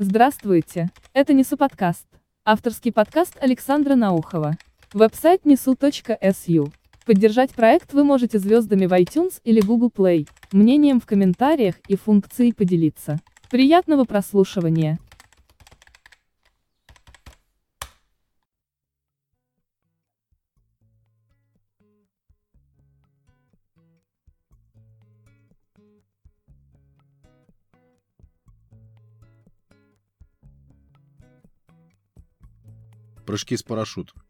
Здравствуйте, это Несу подкаст. Авторский подкаст Александра Наухова. Веб-сайт nesu.su. Поддержать проект вы можете звездами в iTunes или Google Play, мнением в комментариях и функцией поделиться. Приятного прослушивания! Прыжки с парашютом.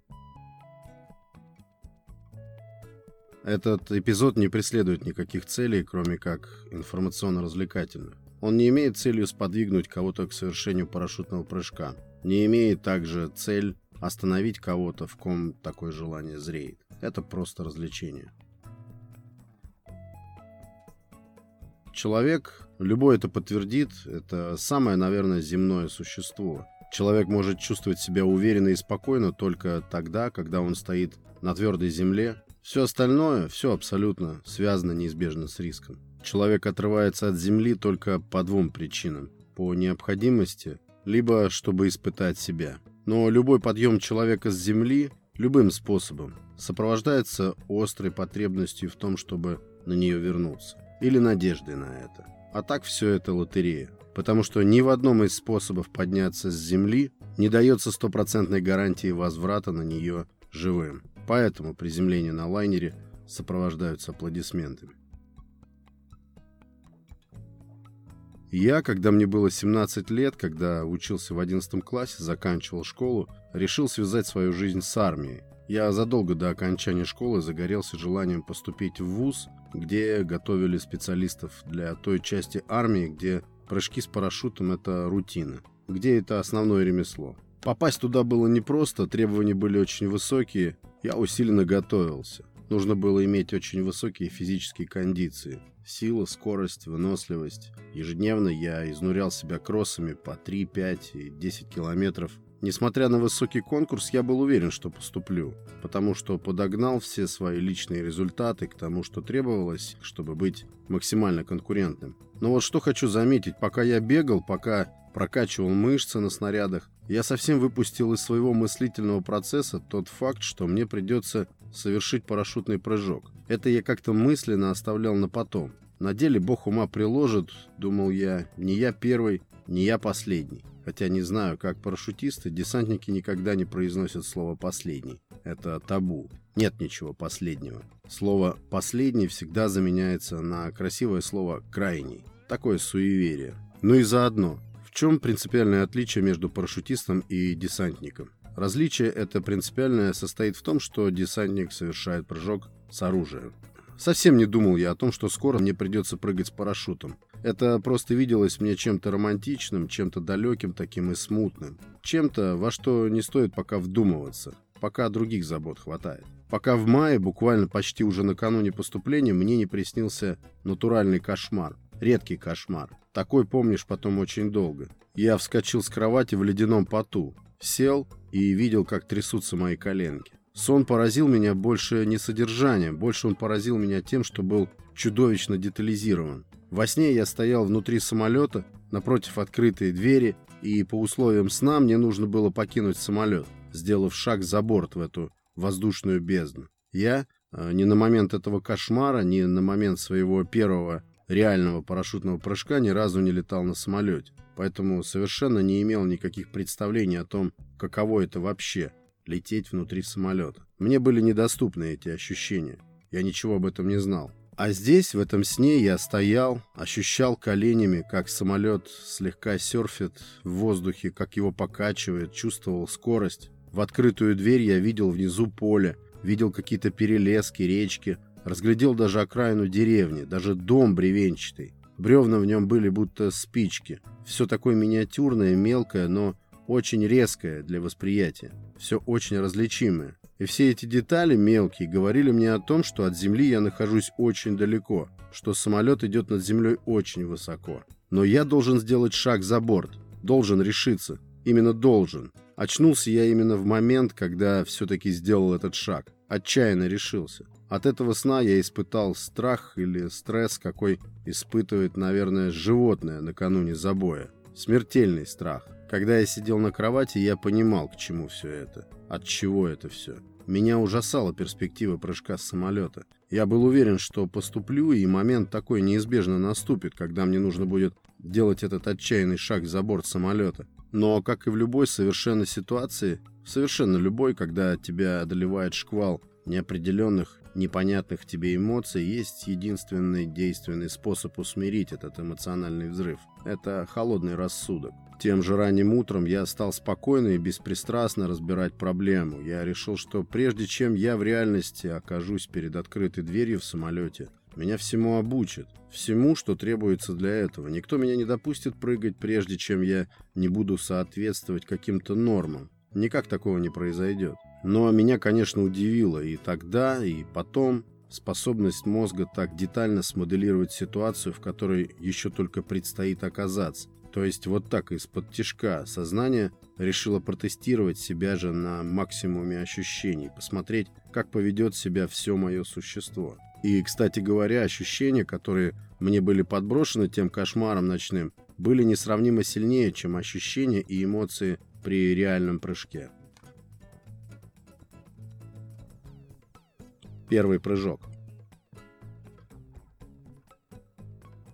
Этот эпизод не преследует никаких целей, кроме как информационно-развлекательных. Он не имеет целью сподвигнуть кого-то к совершению парашютного прыжка. Не имеет также цель остановить кого-то, в ком такое желание зреет. Это просто развлечение. Человек, любой это подтвердит, это самое, наверное, земное существо – Человек может чувствовать себя уверенно и спокойно только тогда, когда он стоит на твердой земле. Все остальное, все абсолютно связано неизбежно с риском. Человек отрывается от земли только по двум причинам. По необходимости, либо чтобы испытать себя. Но любой подъем человека с земли, любым способом, сопровождается острой потребностью в том, чтобы на нее вернуться. Или надеждой на это. А так все это лотерея потому что ни в одном из способов подняться с Земли не дается стопроцентной гарантии возврата на нее живым. Поэтому приземление на лайнере сопровождаются аплодисментами. Я, когда мне было 17 лет, когда учился в 11 классе, заканчивал школу, решил связать свою жизнь с армией. Я задолго до окончания школы загорелся желанием поступить в ВУЗ, где готовили специалистов для той части армии, где Прыжки с парашютом – это рутина, где это основное ремесло. Попасть туда было непросто, требования были очень высокие, я усиленно готовился. Нужно было иметь очень высокие физические кондиции. Сила, скорость, выносливость. Ежедневно я изнурял себя кроссами по 3, 5 и 10 километров. Несмотря на высокий конкурс, я был уверен, что поступлю, потому что подогнал все свои личные результаты к тому, что требовалось, чтобы быть максимально конкурентным. Но вот что хочу заметить, пока я бегал, пока прокачивал мышцы на снарядах, я совсем выпустил из своего мыслительного процесса тот факт, что мне придется совершить парашютный прыжок. Это я как-то мысленно оставлял на потом. На деле бог ума приложит, думал я, не я первый, не я последний. Хотя не знаю, как парашютисты, десантники никогда не произносят слово «последний». Это табу. Нет ничего последнего. Слово «последний» всегда заменяется на красивое слово «крайний». Такое суеверие. Ну и заодно, в чем принципиальное отличие между парашютистом и десантником? Различие это принципиальное состоит в том, что десантник совершает прыжок с оружием. Совсем не думал я о том, что скоро мне придется прыгать с парашютом. Это просто виделось мне чем-то романтичным, чем-то далеким таким и смутным. Чем-то, во что не стоит пока вдумываться, пока других забот хватает. Пока в мае, буквально почти уже накануне поступления, мне не приснился натуральный кошмар. Редкий кошмар. Такой помнишь потом очень долго. Я вскочил с кровати в ледяном поту, сел и видел, как трясутся мои коленки. Сон поразил меня больше не содержанием, больше он поразил меня тем, что был чудовищно детализирован. Во сне я стоял внутри самолета, напротив открытой двери, и по условиям сна мне нужно было покинуть самолет, сделав шаг за борт в эту воздушную бездну. Я э, ни на момент этого кошмара, ни на момент своего первого реального парашютного прыжка ни разу не летал на самолете, поэтому совершенно не имел никаких представлений о том, каково это вообще лететь внутри самолета. Мне были недоступны эти ощущения. Я ничего об этом не знал. А здесь, в этом сне, я стоял, ощущал коленями, как самолет слегка серфит в воздухе, как его покачивает, чувствовал скорость. В открытую дверь я видел внизу поле, видел какие-то перелески, речки, разглядел даже окраину деревни, даже дом бревенчатый. Бревна в нем были будто спички. Все такое миниатюрное, мелкое, но очень резкое для восприятия, все очень различимое. И все эти детали мелкие говорили мне о том, что от Земли я нахожусь очень далеко, что самолет идет над Землей очень высоко. Но я должен сделать шаг за борт, должен решиться, именно должен. Очнулся я именно в момент, когда все-таки сделал этот шаг, отчаянно решился. От этого сна я испытал страх или стресс, какой испытывает, наверное, животное накануне забоя Смертельный страх. Когда я сидел на кровати, я понимал, к чему все это. От чего это все. Меня ужасала перспектива прыжка с самолета. Я был уверен, что поступлю, и момент такой неизбежно наступит, когда мне нужно будет делать этот отчаянный шаг за борт самолета. Но, как и в любой совершенно ситуации, совершенно любой, когда тебя одолевает шквал неопределенных, непонятных тебе эмоций, есть единственный действенный способ усмирить этот эмоциональный взрыв. Это холодный рассудок. Тем же ранним утром я стал спокойно и беспристрастно разбирать проблему. Я решил, что прежде чем я в реальности окажусь перед открытой дверью в самолете, меня всему обучат. Всему, что требуется для этого. Никто меня не допустит прыгать, прежде чем я не буду соответствовать каким-то нормам. Никак такого не произойдет. Но меня, конечно, удивило и тогда, и потом способность мозга так детально смоделировать ситуацию, в которой еще только предстоит оказаться. То есть вот так из-под тишка сознание решило протестировать себя же на максимуме ощущений, посмотреть, как поведет себя все мое существо. И, кстати говоря, ощущения, которые мне были подброшены тем кошмаром ночным, были несравнимо сильнее, чем ощущения и эмоции при реальном прыжке. Первый прыжок.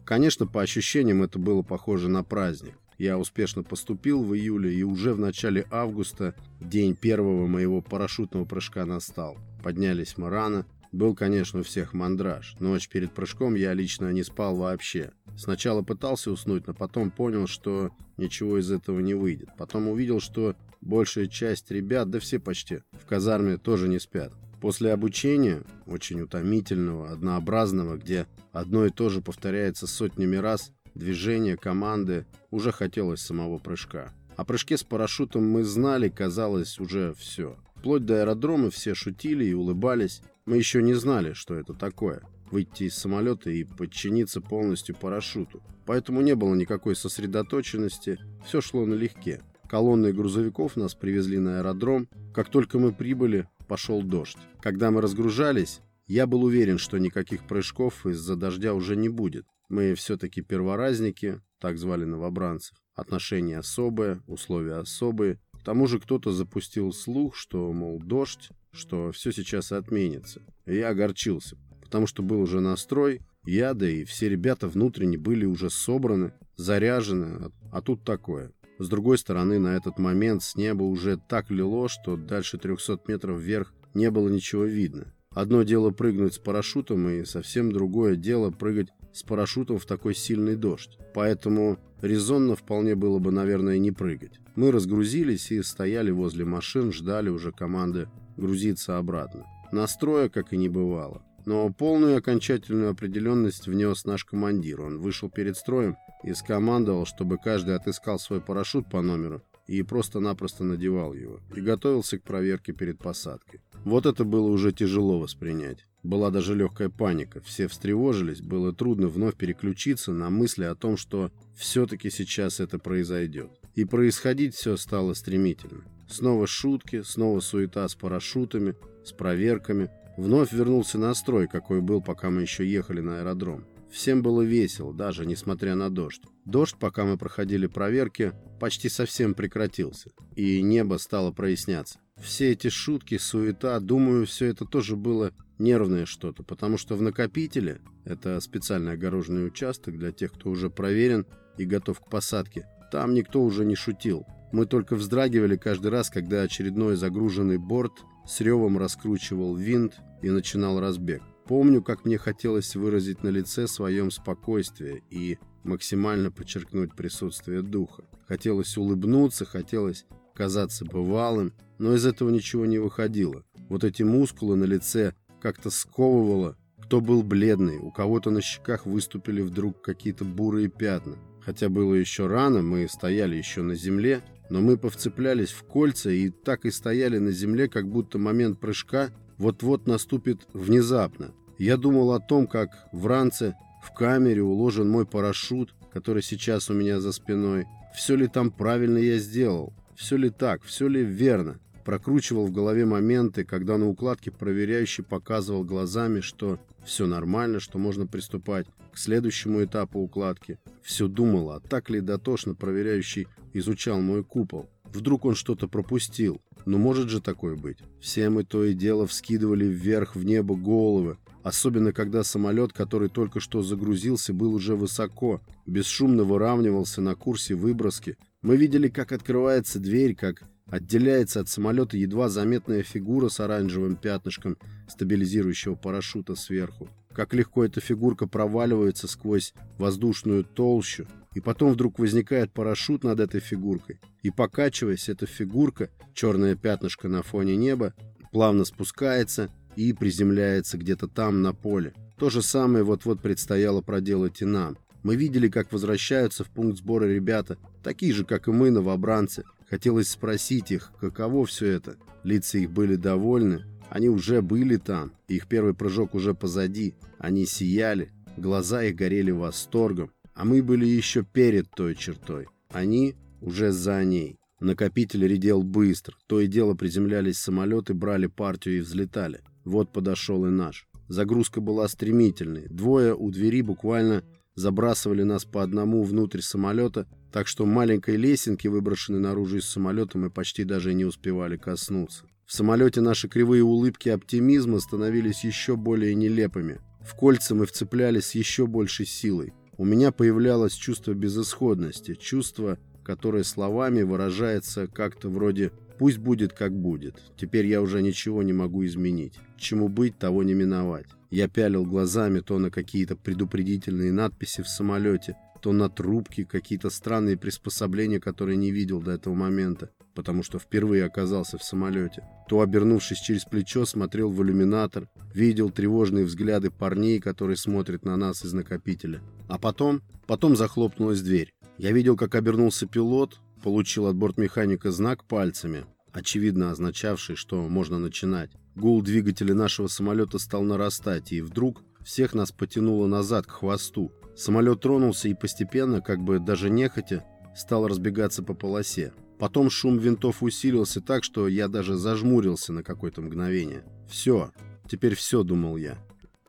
Конечно, по ощущениям это было похоже на праздник. Я успешно поступил в июле, и уже в начале августа день первого моего парашютного прыжка настал. Поднялись мы рано. Был, конечно, у всех мандраж. Ночь перед прыжком я лично не спал вообще. Сначала пытался уснуть, но потом понял, что ничего из этого не выйдет. Потом увидел, что большая часть ребят, да все почти, в казарме тоже не спят. После обучения, очень утомительного, однообразного, где одно и то же повторяется сотнями раз, движения, команды, уже хотелось самого прыжка. О прыжке с парашютом мы знали, казалось, уже все. Вплоть до аэродрома все шутили и улыбались. Мы еще не знали, что это такое. Выйти из самолета и подчиниться полностью парашюту. Поэтому не было никакой сосредоточенности, все шло налегке. Колонны грузовиков нас привезли на аэродром. Как только мы прибыли, пошел дождь. Когда мы разгружались, я был уверен, что никаких прыжков из-за дождя уже не будет. Мы все-таки перворазники, так звали новобранцев. Отношения особые, условия особые. К тому же кто-то запустил слух, что, мол, дождь, что все сейчас отменится. И я огорчился, потому что был уже настрой, я, да и все ребята внутренне были уже собраны, заряжены, а тут такое. С другой стороны, на этот момент с неба уже так лило, что дальше 300 метров вверх не было ничего видно. Одно дело прыгнуть с парашютом, и совсем другое дело прыгать с парашютом в такой сильный дождь. Поэтому резонно вполне было бы, наверное, не прыгать. Мы разгрузились и стояли возле машин, ждали уже команды грузиться обратно. Настроя, как и не бывало. Но полную окончательную определенность внес наш командир. Он вышел перед строем и скомандовал, чтобы каждый отыскал свой парашют по номеру и просто-напросто надевал его, и готовился к проверке перед посадкой. Вот это было уже тяжело воспринять. Была даже легкая паника, все встревожились, было трудно вновь переключиться на мысли о том, что все-таки сейчас это произойдет. И происходить все стало стремительно. Снова шутки, снова суета с парашютами, с проверками. Вновь вернулся настрой, какой был, пока мы еще ехали на аэродром. Всем было весело, даже несмотря на дождь. Дождь, пока мы проходили проверки, почти совсем прекратился, и небо стало проясняться. Все эти шутки, суета, думаю, все это тоже было нервное что-то, потому что в накопителе, это специальный огороженный участок для тех, кто уже проверен и готов к посадке, там никто уже не шутил. Мы только вздрагивали каждый раз, когда очередной загруженный борт с ревом раскручивал винт и начинал разбег. Помню, как мне хотелось выразить на лице своем спокойствие и максимально подчеркнуть присутствие духа. Хотелось улыбнуться, хотелось казаться бывалым, но из этого ничего не выходило. Вот эти мускулы на лице как-то сковывало. Кто был бледный, у кого-то на щеках выступили вдруг какие-то бурые пятна. Хотя было еще рано, мы стояли еще на земле, но мы повцеплялись в кольца и так и стояли на земле, как будто момент прыжка вот-вот наступит внезапно. Я думал о том, как в ранце в камере уложен мой парашют, который сейчас у меня за спиной. Все ли там правильно я сделал? Все ли так? Все ли верно? прокручивал в голове моменты, когда на укладке проверяющий показывал глазами, что все нормально, что можно приступать к следующему этапу укладки. Все думал, а так ли дотошно проверяющий изучал мой купол. Вдруг он что-то пропустил. Ну может же такое быть. Все мы то и дело вскидывали вверх в небо головы, особенно когда самолет, который только что загрузился, был уже высоко, бесшумно выравнивался на курсе выброски. Мы видели, как открывается дверь, как Отделяется от самолета едва заметная фигура с оранжевым пятнышком стабилизирующего парашюта сверху. Как легко эта фигурка проваливается сквозь воздушную толщу, и потом вдруг возникает парашют над этой фигуркой. И покачиваясь, эта фигурка, черное пятнышко на фоне неба, плавно спускается и приземляется где-то там на поле. То же самое вот-вот предстояло проделать и нам. Мы видели, как возвращаются в пункт сбора ребята, такие же, как и мы, новобранцы, Хотелось спросить их, каково все это. Лица их были довольны. Они уже были там. Их первый прыжок уже позади. Они сияли. Глаза их горели восторгом. А мы были еще перед той чертой. Они уже за ней. Накопитель редел быстро. То и дело приземлялись самолеты, брали партию и взлетали. Вот подошел и наш. Загрузка была стремительной. Двое у двери буквально забрасывали нас по одному внутрь самолета, так что маленькой лесенки, выброшенной наружу из самолета, мы почти даже не успевали коснуться. В самолете наши кривые улыбки оптимизма становились еще более нелепыми. В кольца мы вцеплялись с еще большей силой. У меня появлялось чувство безысходности, чувство, которое словами выражается как-то вроде «пусть будет, как будет, теперь я уже ничего не могу изменить, чему быть, того не миновать». Я пялил глазами то на какие-то предупредительные надписи в самолете, то на трубки, какие-то странные приспособления, которые не видел до этого момента, потому что впервые оказался в самолете. То, обернувшись через плечо, смотрел в иллюминатор, видел тревожные взгляды парней, которые смотрят на нас из накопителя. А потом, потом захлопнулась дверь. Я видел, как обернулся пилот, получил от бортмеханика знак пальцами, очевидно означавший, что можно начинать. Гул двигателя нашего самолета стал нарастать, и вдруг всех нас потянуло назад к хвосту. Самолет тронулся и постепенно, как бы даже нехотя, стал разбегаться по полосе. Потом шум винтов усилился так, что я даже зажмурился на какое-то мгновение. «Все. Теперь все», — думал я.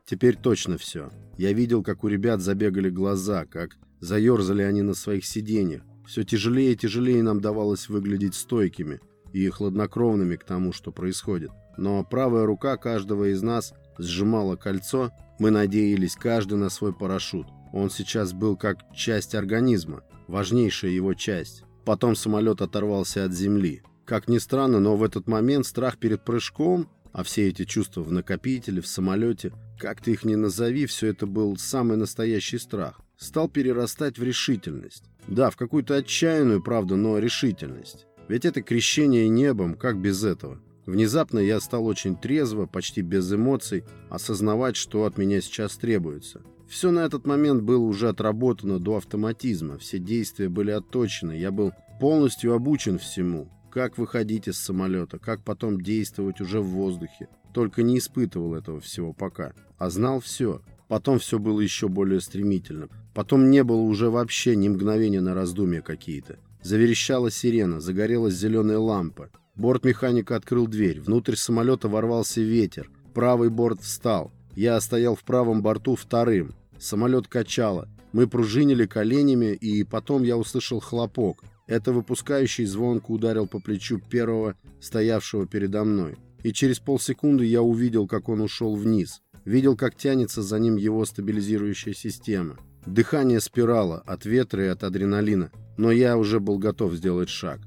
«Теперь точно все». Я видел, как у ребят забегали глаза, как заерзали они на своих сиденьях. Все тяжелее и тяжелее нам давалось выглядеть стойкими и хладнокровными к тому, что происходит но правая рука каждого из нас сжимала кольцо, мы надеялись каждый на свой парашют. Он сейчас был как часть организма, важнейшая его часть. Потом самолет оторвался от земли. Как ни странно, но в этот момент страх перед прыжком, а все эти чувства в накопителе, в самолете, как ты их ни назови, все это был самый настоящий страх, стал перерастать в решительность. Да, в какую-то отчаянную, правда, но решительность. Ведь это крещение небом, как без этого? Внезапно я стал очень трезво, почти без эмоций, осознавать, что от меня сейчас требуется. Все на этот момент было уже отработано до автоматизма, все действия были отточены, я был полностью обучен всему. Как выходить из самолета, как потом действовать уже в воздухе. Только не испытывал этого всего пока, а знал все. Потом все было еще более стремительным. Потом не было уже вообще ни мгновения на раздумья какие-то. Заверещала сирена, загорелась зеленая лампа. Бортмеханик открыл дверь. Внутрь самолета ворвался ветер. Правый борт встал. Я стоял в правом борту вторым. Самолет качало. Мы пружинили коленями, и потом я услышал хлопок. Это выпускающий звонко ударил по плечу первого, стоявшего передо мной. И через полсекунды я увидел, как он ушел вниз. Видел, как тянется за ним его стабилизирующая система. Дыхание спирала от ветра и от адреналина. Но я уже был готов сделать шаг.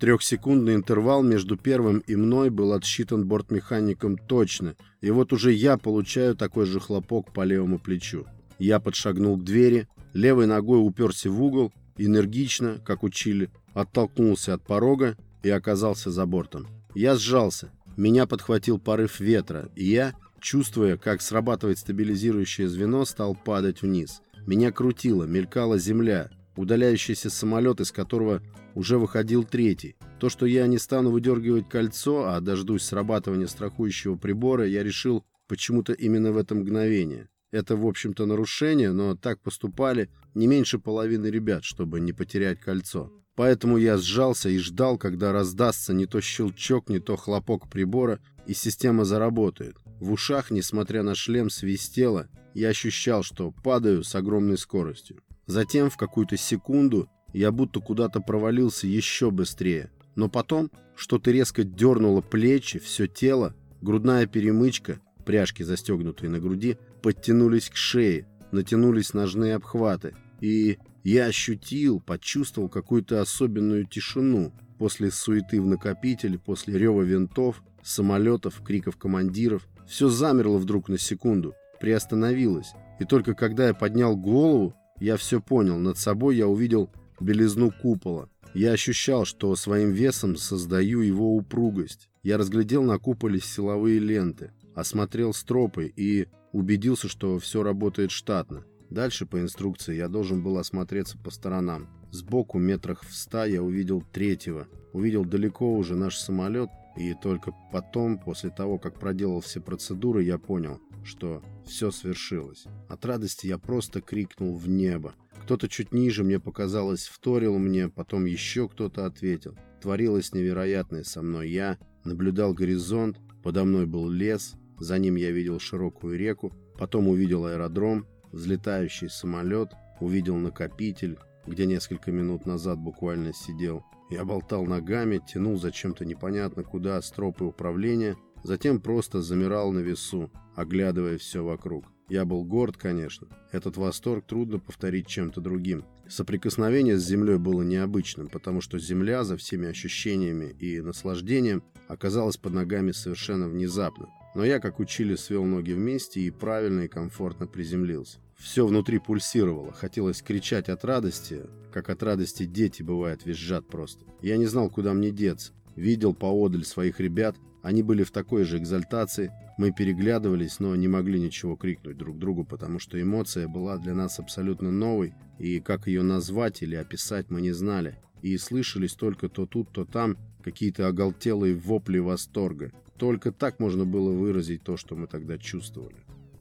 Трехсекундный интервал между первым и мной был отсчитан бортмехаником точно, и вот уже я получаю такой же хлопок по левому плечу. Я подшагнул к двери, левой ногой уперся в угол, энергично, как учили, оттолкнулся от порога и оказался за бортом. Я сжался, меня подхватил порыв ветра, и я, чувствуя, как срабатывает стабилизирующее звено, стал падать вниз. Меня крутило, мелькала земля, удаляющийся самолет, из которого уже выходил третий. То, что я не стану выдергивать кольцо, а дождусь срабатывания страхующего прибора, я решил почему-то именно в это мгновение. Это, в общем-то, нарушение, но так поступали не меньше половины ребят, чтобы не потерять кольцо. Поэтому я сжался и ждал, когда раздастся не то щелчок, не то хлопок прибора, и система заработает. В ушах, несмотря на шлем, свистело, я ощущал, что падаю с огромной скоростью. Затем в какую-то секунду я будто куда-то провалился еще быстрее. Но потом что-то резко дернуло плечи, все тело, грудная перемычка, пряжки, застегнутые на груди, подтянулись к шее, натянулись ножные обхваты. И я ощутил, почувствовал какую-то особенную тишину после суеты в накопителе, после рева винтов, самолетов, криков командиров. Все замерло вдруг на секунду, приостановилось. И только когда я поднял голову, я все понял. Над собой я увидел белизну купола. Я ощущал, что своим весом создаю его упругость. Я разглядел на куполе силовые ленты, осмотрел стропы и убедился, что все работает штатно. Дальше по инструкции я должен был осмотреться по сторонам. Сбоку метрах в ста я увидел третьего. Увидел далеко уже наш самолет, и только потом, после того, как проделал все процедуры, я понял, что все свершилось. От радости я просто крикнул в небо. Кто-то чуть ниже, мне показалось, вторил мне, потом еще кто-то ответил. Творилось невероятное со мной. Я наблюдал горизонт, подо мной был лес, за ним я видел широкую реку, потом увидел аэродром, взлетающий самолет, увидел накопитель, где несколько минут назад буквально сидел. Я болтал ногами, тянул зачем-то непонятно куда стропы управления, затем просто замирал на весу, оглядывая все вокруг. Я был горд, конечно. Этот восторг трудно повторить чем-то другим. Соприкосновение с землей было необычным, потому что земля за всеми ощущениями и наслаждением оказалась под ногами совершенно внезапно. Но я, как учили, свел ноги вместе и правильно и комфортно приземлился. Все внутри пульсировало, хотелось кричать от радости, как от радости дети, бывает, визжат просто. Я не знал, куда мне деться. Видел поодаль своих ребят, они были в такой же экзальтации. Мы переглядывались, но не могли ничего крикнуть друг другу, потому что эмоция была для нас абсолютно новой, и как ее назвать или описать мы не знали. И слышались только то тут, то там какие-то оголтелые вопли восторга. Только так можно было выразить то, что мы тогда чувствовали.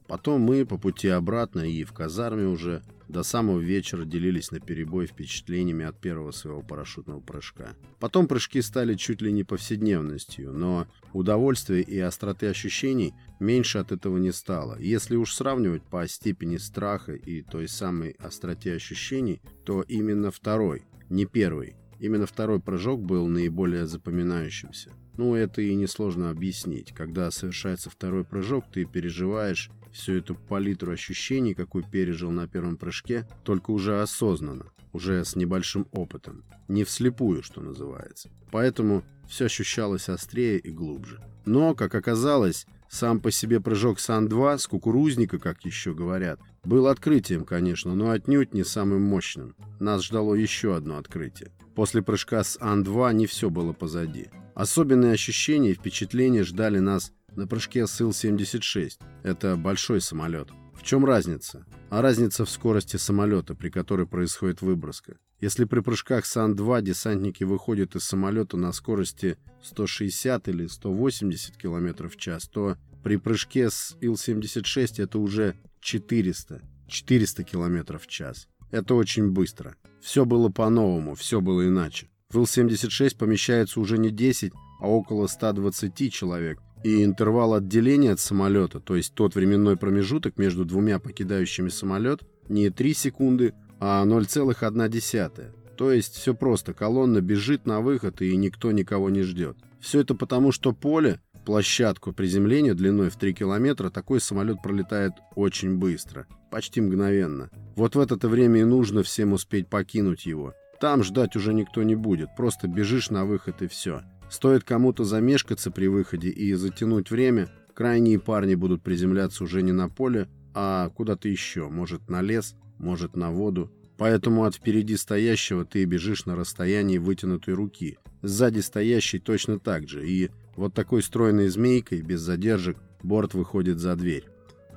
Потом мы по пути обратно и в казарме уже до самого вечера делились на перебой впечатлениями от первого своего парашютного прыжка. Потом прыжки стали чуть ли не повседневностью, но удовольствия и остроты ощущений меньше от этого не стало. Если уж сравнивать по степени страха и той самой остроте ощущений, то именно второй, не первый, именно второй прыжок был наиболее запоминающимся. Ну, это и несложно объяснить. Когда совершается второй прыжок, ты переживаешь всю эту палитру ощущений, какую пережил на первом прыжке, только уже осознанно, уже с небольшим опытом. Не вслепую, что называется. Поэтому все ощущалось острее и глубже. Но, как оказалось, сам по себе прыжок Сан-2 с кукурузника, как еще говорят, был открытием, конечно, но отнюдь не самым мощным. Нас ждало еще одно открытие. После прыжка с Ан-2 не все было позади. Особенные ощущения и впечатления ждали нас на прыжке с Ил-76. Это большой самолет. В чем разница? А разница в скорости самолета, при которой происходит выброска. Если при прыжках Сан-2 десантники выходят из самолета на скорости 160 или 180 км в час, то при прыжке с Ил-76 это уже 400, 400 км в час. Это очень быстро. Все было по-новому, все было иначе. В Ил-76 помещается уже не 10, а около 120 человек, и интервал отделения от самолета, то есть тот временной промежуток между двумя покидающими самолет, не 3 секунды, а 0,1. То есть все просто, колонна бежит на выход и никто никого не ждет. Все это потому, что поле, площадку приземления длиной в 3 километра, такой самолет пролетает очень быстро, почти мгновенно. Вот в это время и нужно всем успеть покинуть его. Там ждать уже никто не будет, просто бежишь на выход и все. Стоит кому-то замешкаться при выходе и затянуть время, крайние парни будут приземляться уже не на поле, а куда-то еще, может на лес, может на воду. Поэтому от впереди стоящего ты бежишь на расстоянии вытянутой руки. Сзади стоящий точно так же. И вот такой стройной змейкой, без задержек, борт выходит за дверь.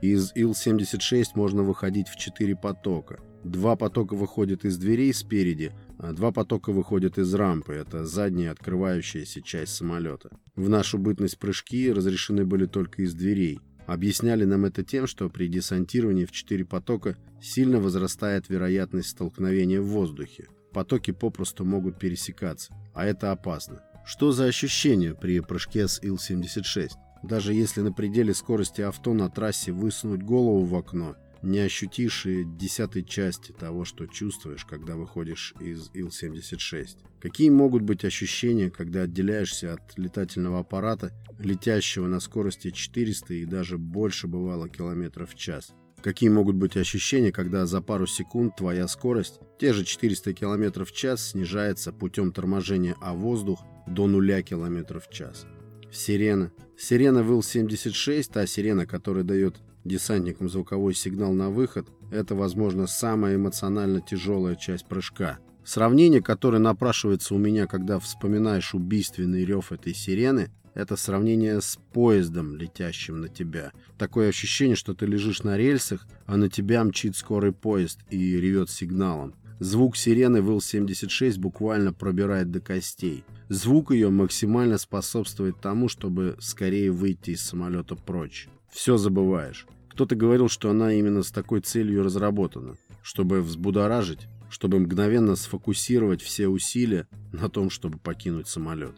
Из Ил-76 можно выходить в четыре потока. Два потока выходят из дверей спереди, два потока выходят из рампы, это задняя открывающаяся часть самолета. В нашу бытность прыжки разрешены были только из дверей. Объясняли нам это тем, что при десантировании в четыре потока сильно возрастает вероятность столкновения в воздухе. потоки попросту могут пересекаться, а это опасно. Что за ощущение при прыжке с Ил-76? Даже если на пределе скорости авто на трассе высунуть голову в окно, не ощутишь и десятой части того, что чувствуешь, когда выходишь из Ил-76. Какие могут быть ощущения, когда отделяешься от летательного аппарата, летящего на скорости 400 и даже больше бывало километров в час? Какие могут быть ощущения, когда за пару секунд твоя скорость, те же 400 км в час, снижается путем торможения о воздух до 0 км в час? Сирена. Сирена в Ил-76, та сирена, которая дает десантникам звуковой сигнал на выход, это, возможно, самая эмоционально тяжелая часть прыжка. Сравнение, которое напрашивается у меня, когда вспоминаешь убийственный рев этой сирены, это сравнение с поездом, летящим на тебя. Такое ощущение, что ты лежишь на рельсах, а на тебя мчит скорый поезд и ревет сигналом. Звук сирены в Ил-76 буквально пробирает до костей. Звук ее максимально способствует тому, чтобы скорее выйти из самолета прочь. Все забываешь. Кто-то говорил, что она именно с такой целью разработана, чтобы взбудоражить, чтобы мгновенно сфокусировать все усилия на том, чтобы покинуть самолет.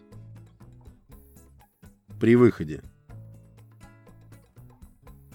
При выходе.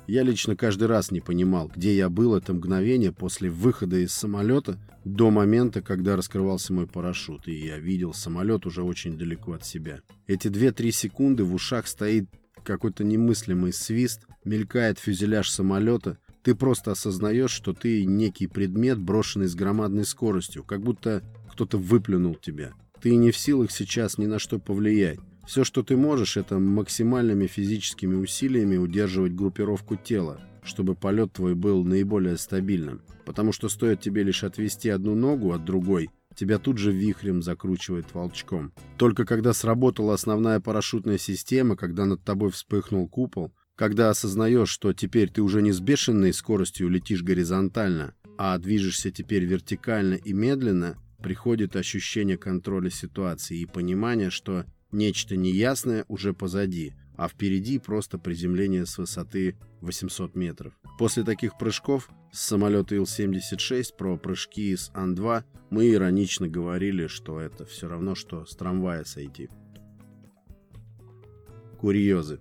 Я лично каждый раз не понимал, где я был это мгновение после выхода из самолета до момента, когда раскрывался мой парашют, и я видел самолет уже очень далеко от себя. Эти 2-3 секунды в ушах стоит какой-то немыслимый свист, мелькает фюзеляж самолета, ты просто осознаешь, что ты некий предмет, брошенный с громадной скоростью, как будто кто-то выплюнул тебя. Ты не в силах сейчас ни на что повлиять. Все, что ты можешь, это максимальными физическими усилиями удерживать группировку тела, чтобы полет твой был наиболее стабильным. Потому что стоит тебе лишь отвести одну ногу от другой, тебя тут же вихрем закручивает волчком. Только когда сработала основная парашютная система, когда над тобой вспыхнул купол, когда осознаешь, что теперь ты уже не с бешеной скоростью летишь горизонтально, а движешься теперь вертикально и медленно, приходит ощущение контроля ситуации и понимание, что Нечто неясное уже позади, а впереди просто приземление с высоты 800 метров. После таких прыжков с самолета Ил-76 про прыжки с Ан-2 мы иронично говорили, что это все равно, что с трамвая сойти. Курьезы.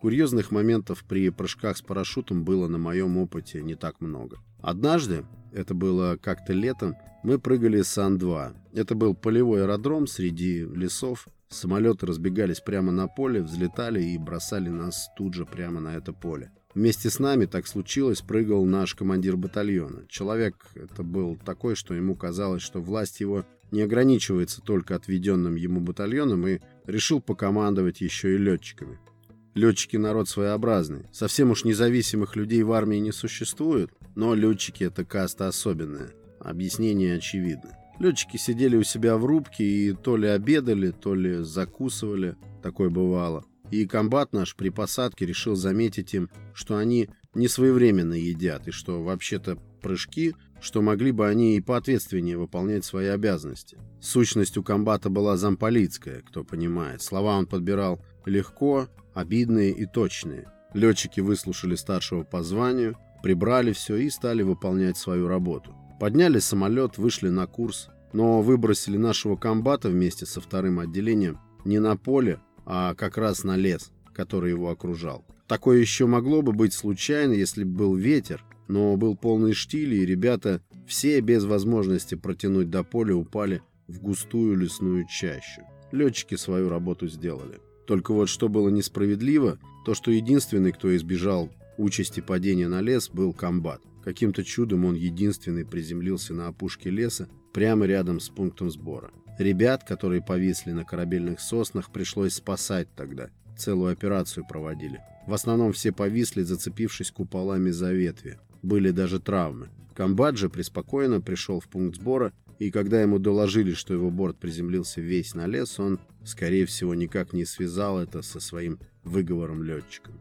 Курьезных моментов при прыжках с парашютом было на моем опыте не так много. Однажды, это было как-то летом, мы прыгали с Ан-2. Это был полевой аэродром среди лесов. Самолеты разбегались прямо на поле, взлетали и бросали нас тут же прямо на это поле. Вместе с нами, так случилось, прыгал наш командир батальона. Человек это был такой, что ему казалось, что власть его не ограничивается только отведенным ему батальоном и решил покомандовать еще и летчиками. Летчики народ своеобразный. Совсем уж независимых людей в армии не существует, но летчики это каста особенная. Объяснение очевидно. Летчики сидели у себя в рубке и то ли обедали, то ли закусывали. Такое бывало. И комбат наш при посадке решил заметить им, что они не своевременно едят, и что вообще-то прыжки, что могли бы они и поответственнее выполнять свои обязанности. Сущность у комбата была замполитская, кто понимает. Слова он подбирал легко, обидные и точные. Летчики выслушали старшего по званию, прибрали все и стали выполнять свою работу. Подняли самолет, вышли на курс, но выбросили нашего комбата вместе со вторым отделением не на поле, а как раз на лес, который его окружал. Такое еще могло бы быть случайно, если бы был ветер, но был полный штиль, и ребята все без возможности протянуть до поля упали в густую лесную чащу. Летчики свою работу сделали. Только вот что было несправедливо, то что единственный, кто избежал участи падения на лес, был комбат. Каким-то чудом он единственный приземлился на опушке леса прямо рядом с пунктом сбора. Ребят, которые повисли на корабельных соснах, пришлось спасать тогда. Целую операцию проводили. В основном все повисли, зацепившись куполами за ветви. Были даже травмы. Камбаджи преспокойно пришел в пункт сбора, и когда ему доложили, что его борт приземлился весь на лес, он, скорее всего, никак не связал это со своим выговором летчиком.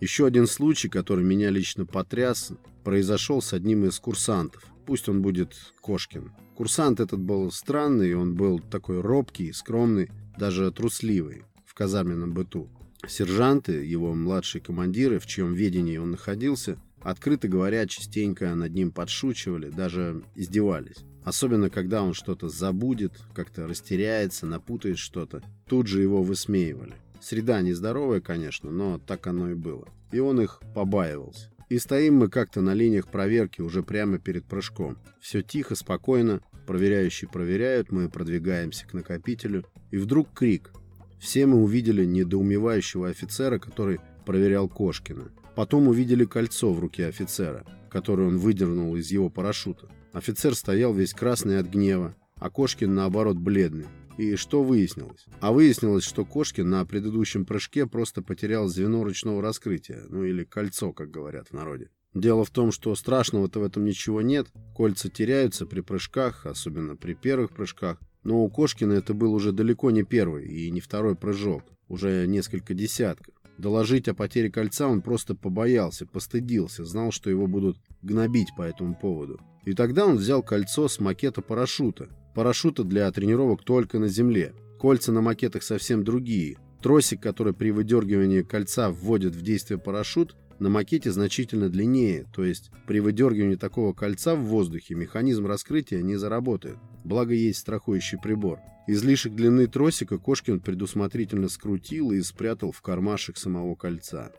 Еще один случай, который меня лично потряс, произошел с одним из курсантов. Пусть он будет Кошкин. Курсант этот был странный, он был такой робкий, скромный, даже трусливый в казарменном быту. Сержанты, его младшие командиры, в чьем ведении он находился, Открыто говоря, частенько над ним подшучивали, даже издевались. Особенно, когда он что-то забудет, как-то растеряется, напутает что-то. Тут же его высмеивали. Среда нездоровая, конечно, но так оно и было. И он их побаивался. И стоим мы как-то на линиях проверки уже прямо перед прыжком. Все тихо, спокойно, проверяющие проверяют, мы продвигаемся к накопителю. И вдруг крик. Все мы увидели недоумевающего офицера, который проверял Кошкина. Потом увидели кольцо в руке офицера, которое он выдернул из его парашюта. Офицер стоял весь красный от гнева, а Кошкин, наоборот, бледный. И что выяснилось? А выяснилось, что Кошкин на предыдущем прыжке просто потерял звено ручного раскрытия, ну или кольцо, как говорят в народе. Дело в том, что страшного-то в этом ничего нет. Кольца теряются при прыжках, особенно при первых прыжках. Но у Кошкина это был уже далеко не первый и не второй прыжок, уже несколько десятков. Доложить о потере кольца он просто побоялся, постыдился, знал, что его будут гнобить по этому поводу. И тогда он взял кольцо с макета парашюта, Парашюты для тренировок только на земле. Кольца на макетах совсем другие. Тросик, который при выдергивании кольца вводит в действие парашют, на макете значительно длиннее, то есть при выдергивании такого кольца в воздухе механизм раскрытия не заработает. Благо есть страхующий прибор. Излишек длины тросика Кошкин предусмотрительно скрутил и спрятал в кармашек самого кольца.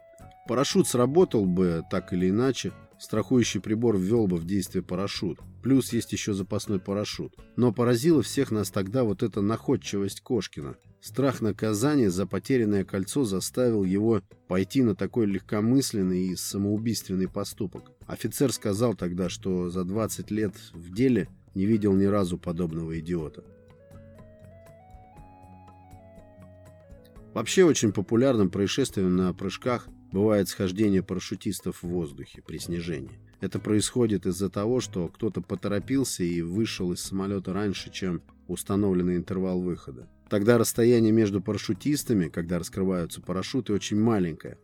Парашют сработал бы так или иначе, страхующий прибор ввел бы в действие парашют. Плюс есть еще запасной парашют. Но поразила всех нас тогда вот эта находчивость Кошкина. Страх наказания за потерянное кольцо заставил его пойти на такой легкомысленный и самоубийственный поступок. Офицер сказал тогда, что за 20 лет в деле не видел ни разу подобного идиота. Вообще очень популярным происшествием на прыжках бывает схождение парашютистов в воздухе при снижении. Это происходит из-за того, что кто-то поторопился и вышел из самолета раньше, чем установленный интервал выхода. Тогда расстояние между парашютистами, когда раскрываются парашюты, очень маленькое.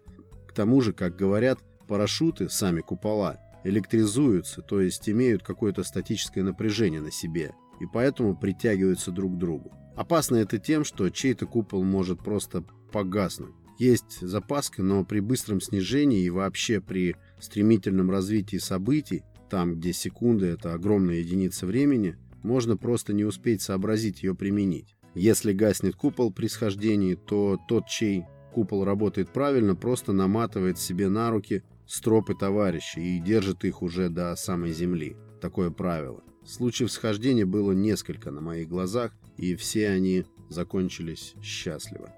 К тому же, как говорят, парашюты, сами купола, электризуются, то есть имеют какое-то статическое напряжение на себе, и поэтому притягиваются друг к другу. Опасно это тем, что чей-то купол может просто погаснуть. Есть запаска, но при быстром снижении и вообще при стремительном развитии событий, там, где секунда – это огромная единица времени, можно просто не успеть сообразить ее применить. Если гаснет купол при схождении, то тот, чей купол работает правильно, просто наматывает себе на руки стропы товарища и держит их уже до самой земли. Такое правило. Случаев схождения было несколько на моих глазах, и все они закончились счастливо.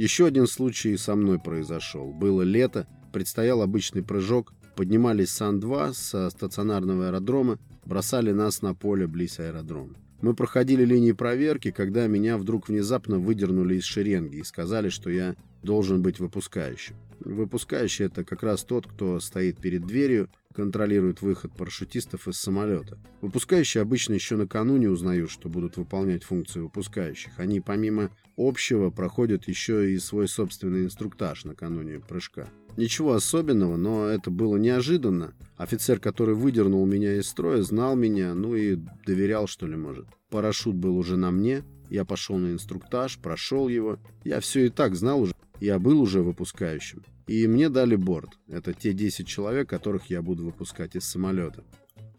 Еще один случай со мной произошел. Было лето, предстоял обычный прыжок, поднимались Сан-2 со стационарного аэродрома, бросали нас на поле близ аэродрома. Мы проходили линии проверки, когда меня вдруг внезапно выдернули из шеренги и сказали, что я должен быть выпускающим. Выпускающий – это как раз тот, кто стоит перед дверью контролирует выход парашютистов из самолета. Выпускающие обычно еще накануне узнают, что будут выполнять функции выпускающих. Они помимо общего проходят еще и свой собственный инструктаж накануне прыжка. Ничего особенного, но это было неожиданно. Офицер, который выдернул меня из строя, знал меня, ну и доверял, что ли, может. Парашют был уже на мне, я пошел на инструктаж, прошел его. Я все и так знал уже, я был уже выпускающим. И мне дали борт. Это те 10 человек, которых я буду выпускать из самолета.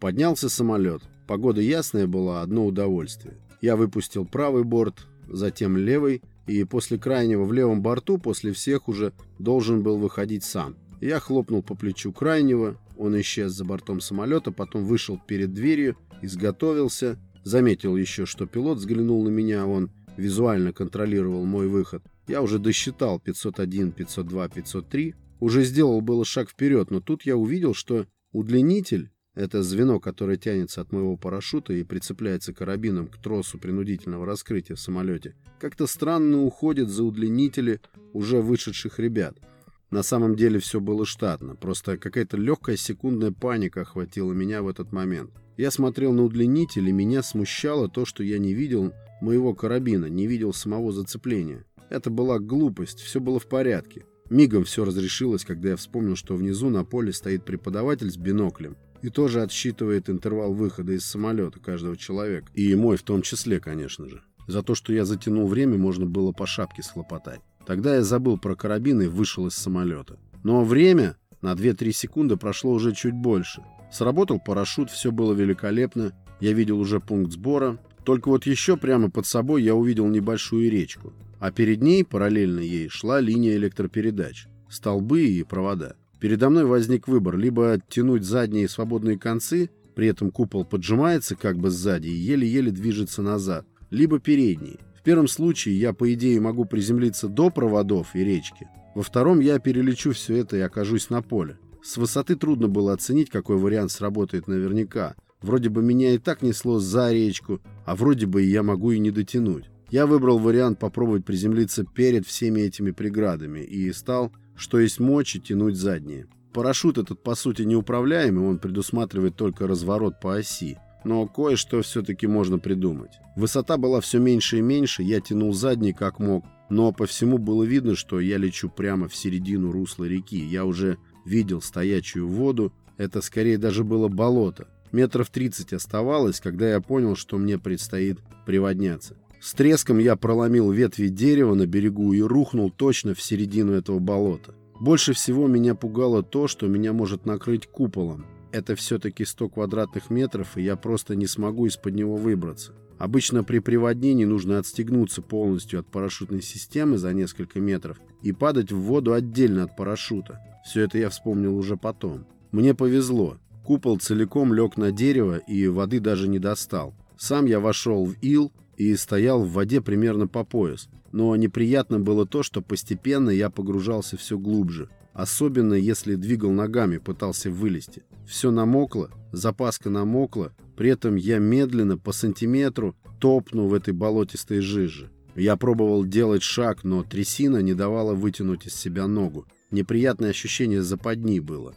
Поднялся самолет. Погода ясная была, одно удовольствие. Я выпустил правый борт, затем левый, и после крайнего в левом борту, после всех уже должен был выходить сам. Я хлопнул по плечу крайнего, он исчез за бортом самолета, потом вышел перед дверью, изготовился, заметил еще, что пилот взглянул на меня, он визуально контролировал мой выход. Я уже досчитал 501, 502, 503, уже сделал было шаг вперед, но тут я увидел, что удлинитель, это звено, которое тянется от моего парашюта и прицепляется карабином к тросу принудительного раскрытия в самолете, как-то странно уходит за удлинители уже вышедших ребят. На самом деле все было штатно, просто какая-то легкая секундная паника охватила меня в этот момент. Я смотрел на удлинитель, и меня смущало то, что я не видел моего карабина, не видел самого зацепления. Это была глупость, все было в порядке. Мигом все разрешилось, когда я вспомнил, что внизу на поле стоит преподаватель с биноклем и тоже отсчитывает интервал выхода из самолета каждого человека. И мой в том числе, конечно же. За то, что я затянул время, можно было по шапке схлопотать. Тогда я забыл про карабин и вышел из самолета. Но время на 2-3 секунды прошло уже чуть больше. Сработал парашют, все было великолепно. Я видел уже пункт сбора. Только вот еще прямо под собой я увидел небольшую речку. А перед ней, параллельно ей, шла линия электропередач. Столбы и провода. Передо мной возник выбор либо оттянуть задние свободные концы, при этом купол поджимается как бы сзади и еле-еле движется назад, либо передние. В первом случае я, по идее, могу приземлиться до проводов и речки. Во втором я перелечу все это и окажусь на поле. С высоты трудно было оценить, какой вариант сработает наверняка. Вроде бы меня и так несло за речку, а вроде бы я могу и не дотянуть. Я выбрал вариант попробовать приземлиться перед всеми этими преградами и стал что есть мочи тянуть задние. Парашют этот по сути неуправляемый, он предусматривает только разворот по оси. Но кое-что все-таки можно придумать. Высота была все меньше и меньше, я тянул задний как мог, но по всему было видно, что я лечу прямо в середину русла реки. Я уже видел стоячую воду, это скорее даже было болото. Метров 30 оставалось, когда я понял, что мне предстоит приводняться. С треском я проломил ветви дерева на берегу и рухнул точно в середину этого болота. Больше всего меня пугало то, что меня может накрыть куполом. Это все-таки 100 квадратных метров, и я просто не смогу из-под него выбраться. Обычно при приводнении нужно отстегнуться полностью от парашютной системы за несколько метров и падать в воду отдельно от парашюта. Все это я вспомнил уже потом. Мне повезло. Купол целиком лег на дерево и воды даже не достал. Сам я вошел в ил, и стоял в воде примерно по пояс. Но неприятно было то, что постепенно я погружался все глубже. Особенно если двигал ногами, пытался вылезти. Все намокло, запаска намокла, при этом я медленно, по сантиметру, топнул в этой болотистой жиже. Я пробовал делать шаг, но трясина не давала вытянуть из себя ногу. Неприятное ощущение западни было.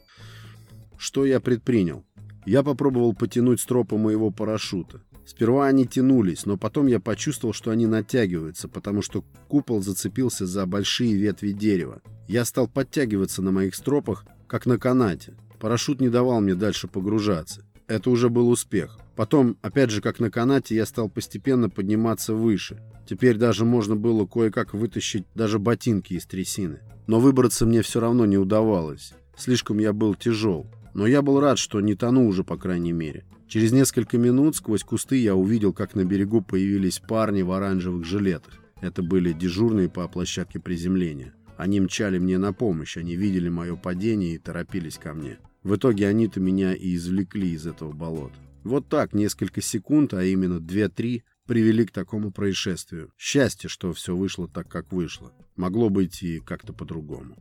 Что я предпринял? Я попробовал потянуть стропы моего парашюта. Сперва они тянулись, но потом я почувствовал, что они натягиваются, потому что купол зацепился за большие ветви дерева. Я стал подтягиваться на моих стропах, как на канате. Парашют не давал мне дальше погружаться. Это уже был успех. Потом, опять же, как на канате, я стал постепенно подниматься выше. Теперь даже можно было кое-как вытащить даже ботинки из трясины. Но выбраться мне все равно не удавалось. Слишком я был тяжел. Но я был рад, что не тону уже, по крайней мере. Через несколько минут сквозь кусты я увидел, как на берегу появились парни в оранжевых жилетах. Это были дежурные по площадке приземления. Они мчали мне на помощь, они видели мое падение и торопились ко мне. В итоге они-то меня и извлекли из этого болота. Вот так, несколько секунд, а именно 2-3, привели к такому происшествию. Счастье, что все вышло так, как вышло. Могло быть и как-то по-другому.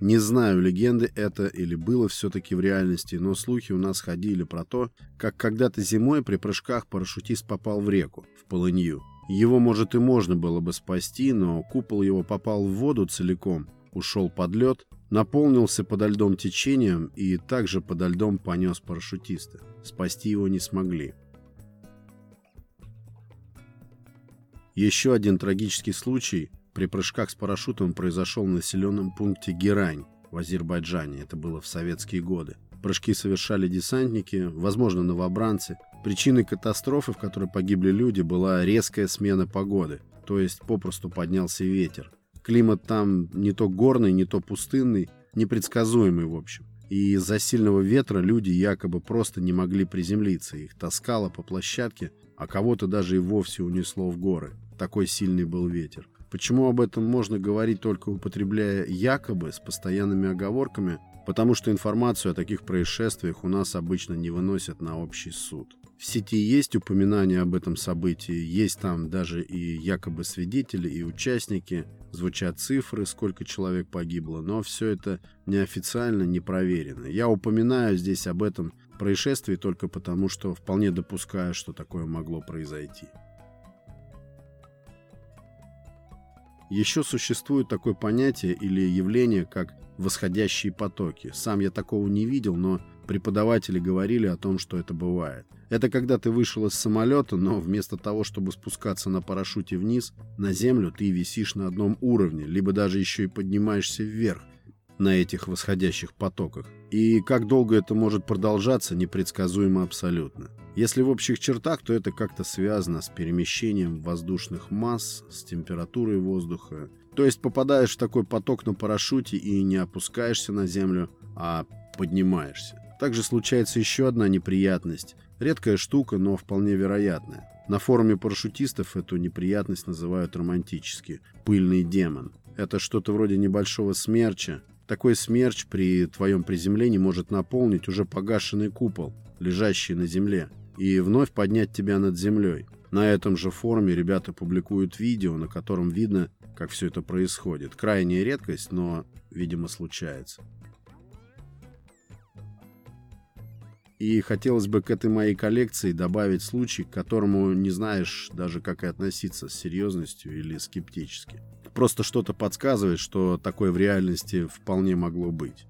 Не знаю, легенды это или было все-таки в реальности, но слухи у нас ходили про то, как когда-то зимой при прыжках парашютист попал в реку, в полынью. Его, может, и можно было бы спасти, но купол его попал в воду целиком, ушел под лед, наполнился подо льдом течением и также подо льдом понес парашютиста. Спасти его не смогли. Еще один трагический случай при прыжках с парашютом произошел в населенном пункте Герань в Азербайджане. Это было в советские годы. Прыжки совершали десантники, возможно, новобранцы. Причиной катастрофы, в которой погибли люди, была резкая смена погоды, то есть попросту поднялся ветер. Климат там не то горный, не то пустынный, непредсказуемый в общем. И из-за сильного ветра люди якобы просто не могли приземлиться. Их таскало по площадке, а кого-то даже и вовсе унесло в горы. Такой сильный был ветер. Почему об этом можно говорить только употребляя якобы с постоянными оговорками? Потому что информацию о таких происшествиях у нас обычно не выносят на общий суд. В сети есть упоминания об этом событии, есть там даже и якобы свидетели, и участники, звучат цифры, сколько человек погибло, но все это неофициально, не проверено. Я упоминаю здесь об этом происшествии только потому, что вполне допускаю, что такое могло произойти. Еще существует такое понятие или явление, как восходящие потоки. Сам я такого не видел, но преподаватели говорили о том, что это бывает. Это когда ты вышел из самолета, но вместо того, чтобы спускаться на парашюте вниз, на землю ты висишь на одном уровне, либо даже еще и поднимаешься вверх. на этих восходящих потоках. И как долго это может продолжаться, непредсказуемо абсолютно. Если в общих чертах, то это как-то связано с перемещением воздушных масс, с температурой воздуха. То есть попадаешь в такой поток на парашюте и не опускаешься на землю, а поднимаешься. Также случается еще одна неприятность. Редкая штука, но вполне вероятная. На форуме парашютистов эту неприятность называют романтически – пыльный демон. Это что-то вроде небольшого смерча. Такой смерч при твоем приземлении может наполнить уже погашенный купол, лежащий на земле, и вновь поднять тебя над землей. На этом же форуме ребята публикуют видео, на котором видно, как все это происходит. Крайняя редкость, но, видимо, случается. И хотелось бы к этой моей коллекции добавить случай, к которому не знаешь даже как и относиться, с серьезностью или скептически. Просто что-то подсказывает, что такое в реальности вполне могло быть.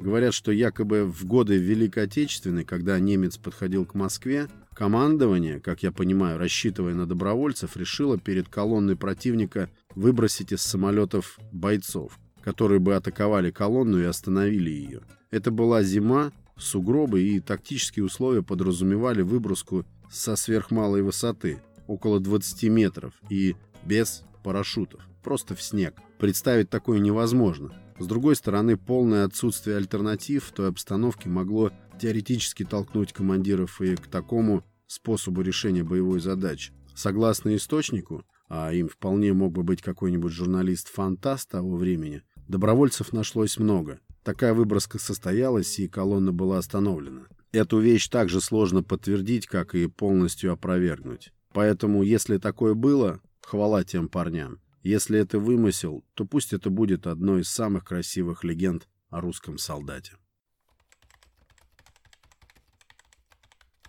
Говорят, что якобы в годы Великой Отечественной, когда немец подходил к Москве, командование, как я понимаю, рассчитывая на добровольцев, решило перед колонной противника выбросить из самолетов бойцов, которые бы атаковали колонну и остановили ее. Это была зима, Сугробы и тактические условия подразумевали выброску со сверхмалой высоты, около 20 метров, и без парашютов, просто в снег. Представить такое невозможно. С другой стороны, полное отсутствие альтернатив в той обстановке могло теоретически толкнуть командиров и к такому способу решения боевой задачи. Согласно источнику, а им вполне мог бы быть какой-нибудь журналист-фантаст того времени, добровольцев нашлось много. Такая выброска состоялась, и колонна была остановлена. Эту вещь также сложно подтвердить, как и полностью опровергнуть. Поэтому, если такое было, хвала тем парням. Если это вымысел, то пусть это будет одной из самых красивых легенд о русском солдате.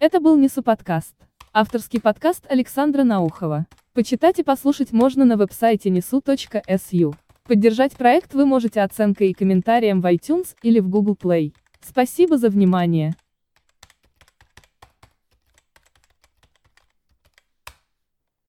Это был Несу подкаст. Авторский подкаст Александра Наухова. Почитать и послушать можно на веб-сайте nesu.su. Поддержать проект вы можете оценкой и комментарием в iTunes или в Google Play. Спасибо за внимание.